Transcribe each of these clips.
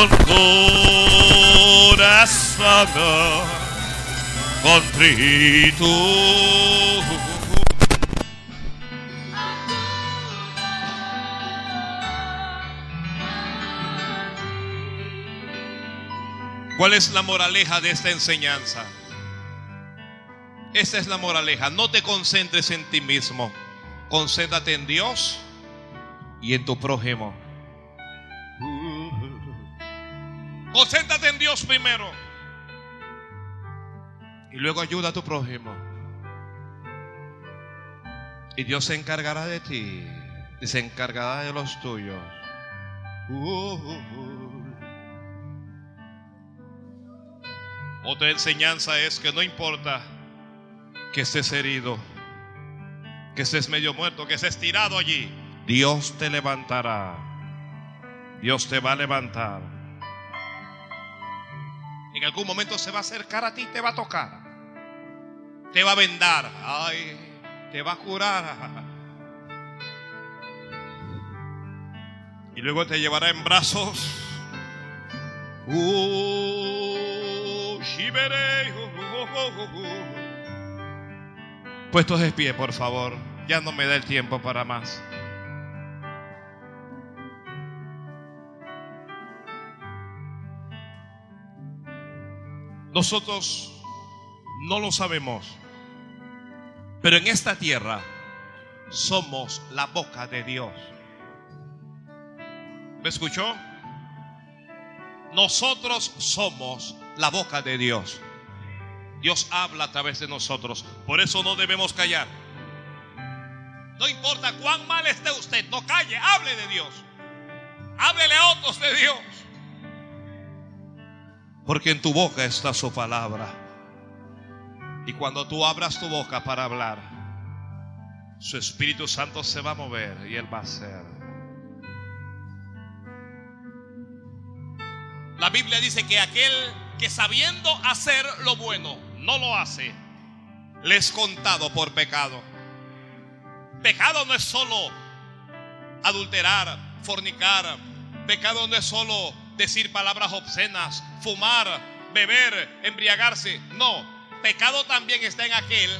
con corazón. ¿Cuál es la moraleja de esta enseñanza? Esta es la moraleja. No te concentres en ti mismo. Concéntrate en Dios y en tu prójimo. Concéntrate en Dios primero. Y luego ayuda a tu prójimo. Y Dios se encargará de ti. Y se encargará de los tuyos. Otra enseñanza es que no importa que estés herido, que estés medio muerto, que estés tirado allí. Dios te levantará. Dios te va a levantar. En algún momento se va a acercar a ti, te va a tocar. Te va a vendar. Ay, te va a curar. Y luego te llevará en brazos. Puestos de pie, por favor. Ya no me da el tiempo para más. Nosotros no lo sabemos, pero en esta tierra somos la boca de Dios. ¿Me escuchó? Nosotros somos la boca de Dios. Dios habla a través de nosotros. Por eso no debemos callar. No importa cuán mal esté usted, no calle, hable de Dios. Háblele a otros de Dios. Porque en tu boca está su palabra. Y cuando tú abras tu boca para hablar, su Espíritu Santo se va a mover y Él va a hacer. La Biblia dice que aquel que sabiendo hacer lo bueno no lo hace, le es contado por pecado. Pecado no es solo adulterar, fornicar. Pecado no es solo decir palabras obscenas, fumar, beber, embriagarse. No, pecado también está en aquel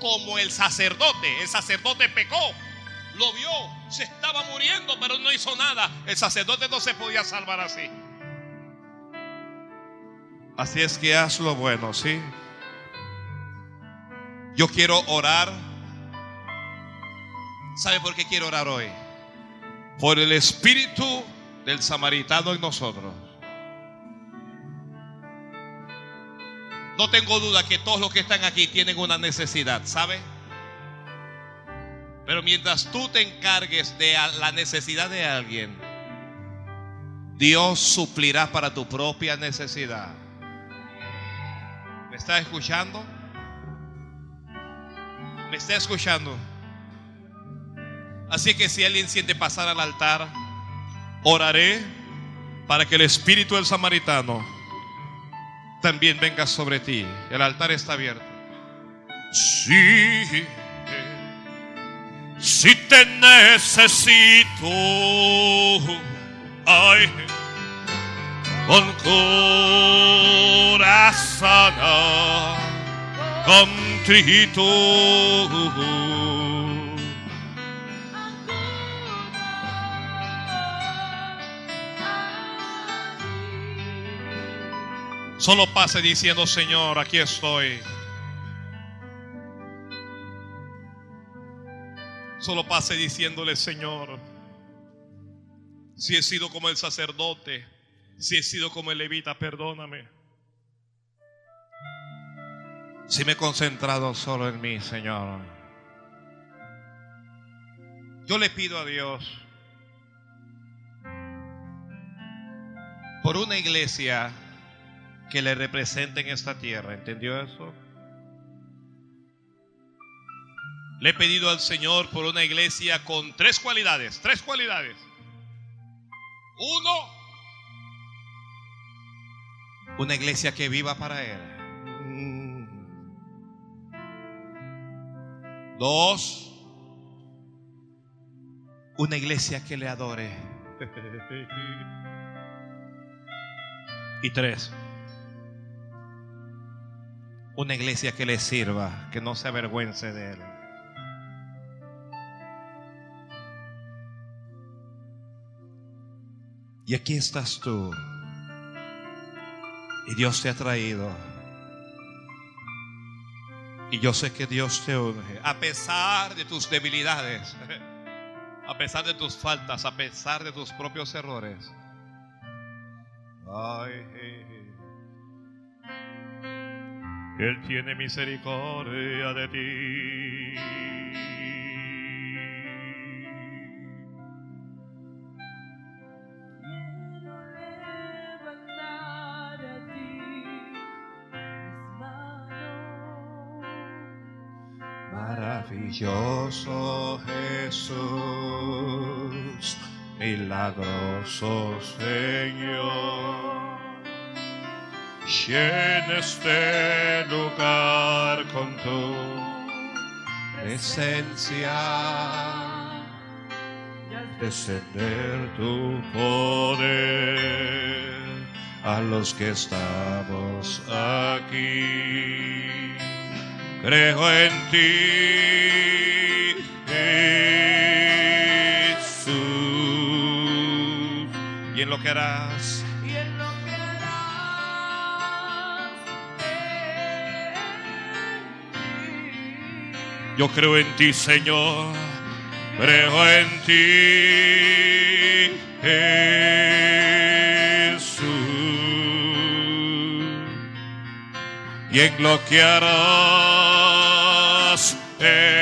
como el sacerdote. El sacerdote pecó, lo vio, se estaba muriendo, pero no hizo nada. El sacerdote no se podía salvar así. Así es que haz lo bueno, ¿sí? Yo quiero orar. ¿Sabe por qué quiero orar hoy? Por el espíritu del samaritano en nosotros. No tengo duda que todos los que están aquí tienen una necesidad, ¿sabe? Pero mientras tú te encargues de la necesidad de alguien, Dios suplirá para tu propia necesidad. ¿Me está escuchando? ¿Me está escuchando? Así que si alguien siente pasar al altar, oraré para que el espíritu del samaritano también venga sobre ti. El altar está abierto. Sí, si te necesito, ay con corazón contrito. Solo pase diciendo, Señor, aquí estoy. Solo pase diciéndole, Señor, si he sido como el sacerdote, si he sido como el levita, perdóname. Si me he concentrado solo en mí, Señor. Yo le pido a Dios por una iglesia que le represente en esta tierra. ¿Entendió eso? Le he pedido al Señor por una iglesia con tres cualidades, tres cualidades. Uno, una iglesia que viva para Él. Dos, una iglesia que le adore. Y tres, una iglesia que le sirva, que no se avergüence de él. Y aquí estás tú. Y Dios te ha traído. Y yo sé que Dios te unge. A pesar de tus debilidades. A pesar de tus faltas. A pesar de tus propios errores. Ay, Él tiene misericordia de ti. Maravilloso Jesús, milagroso Señor, llena este lugar con tu presencia, descender tu poder a los que estamos aquí creo en ti, Jesús, y en lo que harás. Yo creo en ti, Señor, creo en ti, Jesús, y en lo que harás en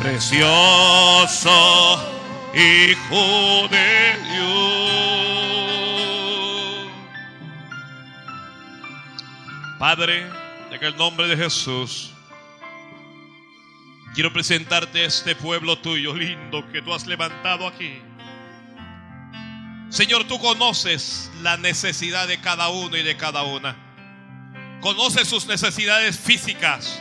precioso Hijo de Dios. Padre, en el nombre de Jesús, quiero presentarte a este pueblo tuyo lindo que tú has levantado aquí. Señor, tú conoces la necesidad de cada uno y de cada una. Conoces sus necesidades físicas,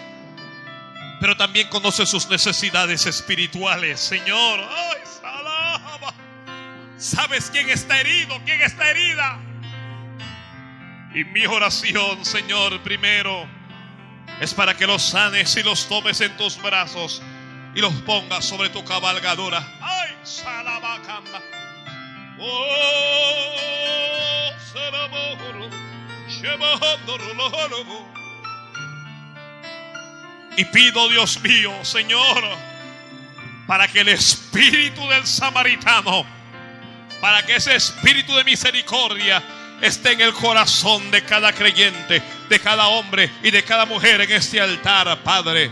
pero también conoces sus necesidades espirituales. Señor, ¡ay, salaba! ¿Sabes quién está herido? ¿Quién está herida? Y mi oración, Señor, primero es para que los sanes y los tomes en tus brazos y los pongas sobre tu cabalgadura. ¡Ay, salabacamba! ¡Oh. Y pido, Dios mío, Señor, para que el espíritu del samaritano, para que ese espíritu de misericordia esté en el corazón de cada creyente, de cada hombre y de cada mujer en este altar, Padre.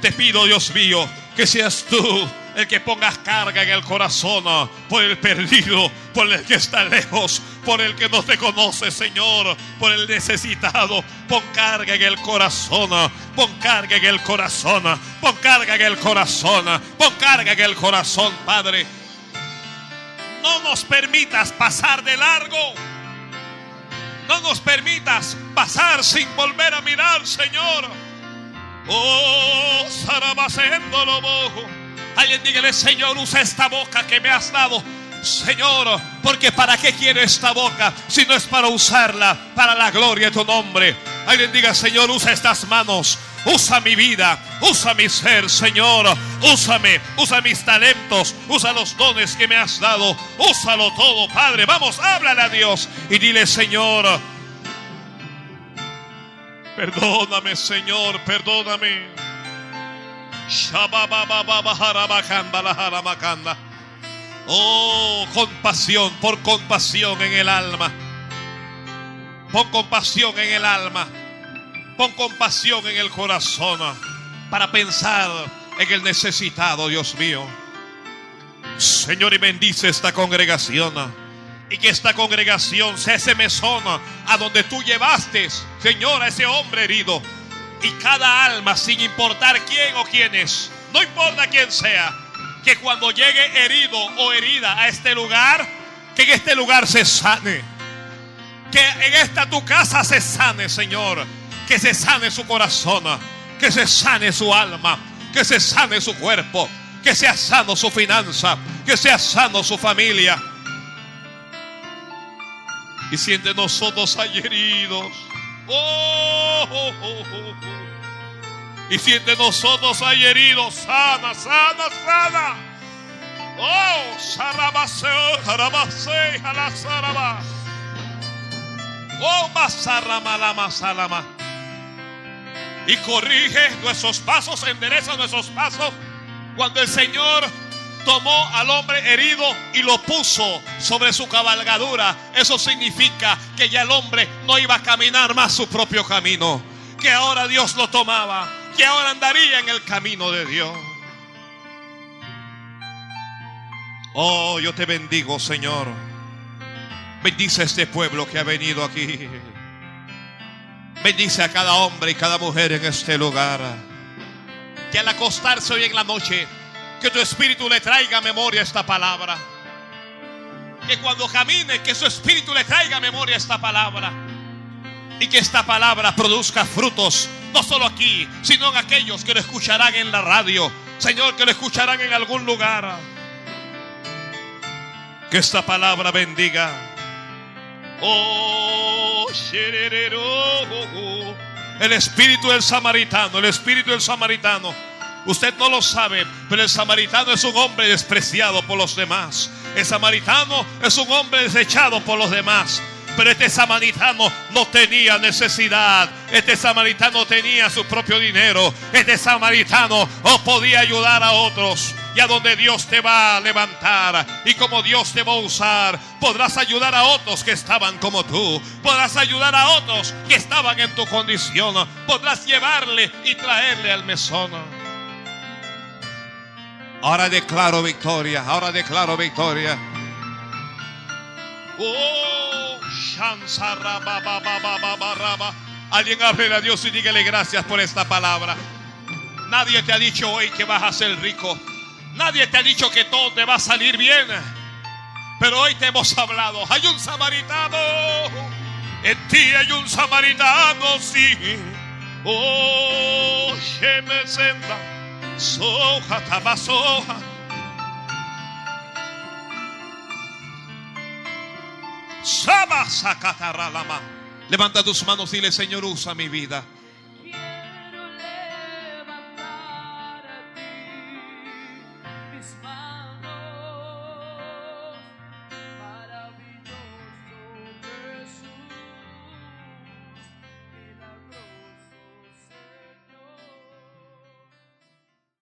Te pido, Dios mío, que seas tú el que pongas carga en el corazón por el perdido, por el que está lejos, por el que no te conoce, Señor, por el necesitado. Pon carga en el corazón, pon carga en el corazón, pon carga en el corazón, pon carga en el corazón, Padre. No nos permitas pasar de largo. No nos permitas pasar sin volver a mirar, Señor. Oh, Sarabacendo bojo. Alguien dígale, Señor, usa esta boca que me has dado. Señor, porque para qué quiero esta boca si no es para usarla para la gloria de tu nombre. Alguien diga, Señor, usa estas manos. Usa mi vida, usa mi ser, Señor. Úsame, usa mis talentos, usa los dones que me has dado. Úsalo todo, Padre. Vamos, háblale a Dios y dile, Señor, perdóname, Señor, perdóname. Oh, compasión, por compasión en el alma. Pon compasión en el alma. Pon compasión en el corazón para pensar en el necesitado, Dios mío. Señor, y bendice esta congregación. Y que esta congregación sea ese mesón a donde tú llevaste, Señor, a ese hombre herido. Y cada alma, sin importar quién o quién es, no importa quién sea, que cuando llegue herido o herida a este lugar, que en este lugar se sane. Que en esta tu casa se sane, Señor. Que se sane su corazón, que se sane su alma, que se sane su cuerpo, que sea sano su finanza, que sea sano su familia. Y si entre nosotros hay heridos, oh, oh, oh, oh, oh. Y si entre nosotros hay heridos, sana, sana, sana. Oh, sarabaseo, sarabase, jalasaraba. Oh, masarama, la masalama. Y corrige nuestros pasos, endereza nuestros pasos. Cuando el Señor tomó al hombre herido y lo puso sobre su cabalgadura, eso significa que ya el hombre no iba a caminar más su propio camino. Que ahora Dios lo tomaba, que ahora andaría en el camino de Dios. Oh, yo te bendigo, Señor. Bendice a este pueblo que ha venido aquí. Bendice a cada hombre y cada mujer en este lugar. Que al acostarse hoy en la noche, que tu espíritu le traiga a memoria esta palabra. Que cuando camine, que su espíritu le traiga a memoria esta palabra. Y que esta palabra produzca frutos, no solo aquí, sino en aquellos que lo escucharán en la radio. Señor, que lo escucharán en algún lugar. Que esta palabra bendiga. Oh, shererero. el espíritu del samaritano, el espíritu del samaritano. Usted no lo sabe, pero el samaritano es un hombre despreciado por los demás. El samaritano es un hombre desechado por los demás. Pero este samaritano no tenía necesidad. Este samaritano tenía su propio dinero. Este samaritano no podía ayudar a otros. Y a donde Dios te va a levantar y como Dios te va a usar, podrás ayudar a otros que estaban como tú. Podrás ayudar a otros que estaban en tu condición. Podrás llevarle y traerle al mesón. Ahora declaro victoria. Ahora declaro victoria. Oh, Alguien hable a Dios y dígale gracias por esta palabra. Nadie te ha dicho hoy que vas a ser rico. Nadie te ha dicho que todo te va a salir bien. Pero hoy te hemos hablado. Hay un samaritano. En ti hay un samaritano, sí. Oh, me senda. Soja, Levanta tus manos y dile, Señor, usa mi vida.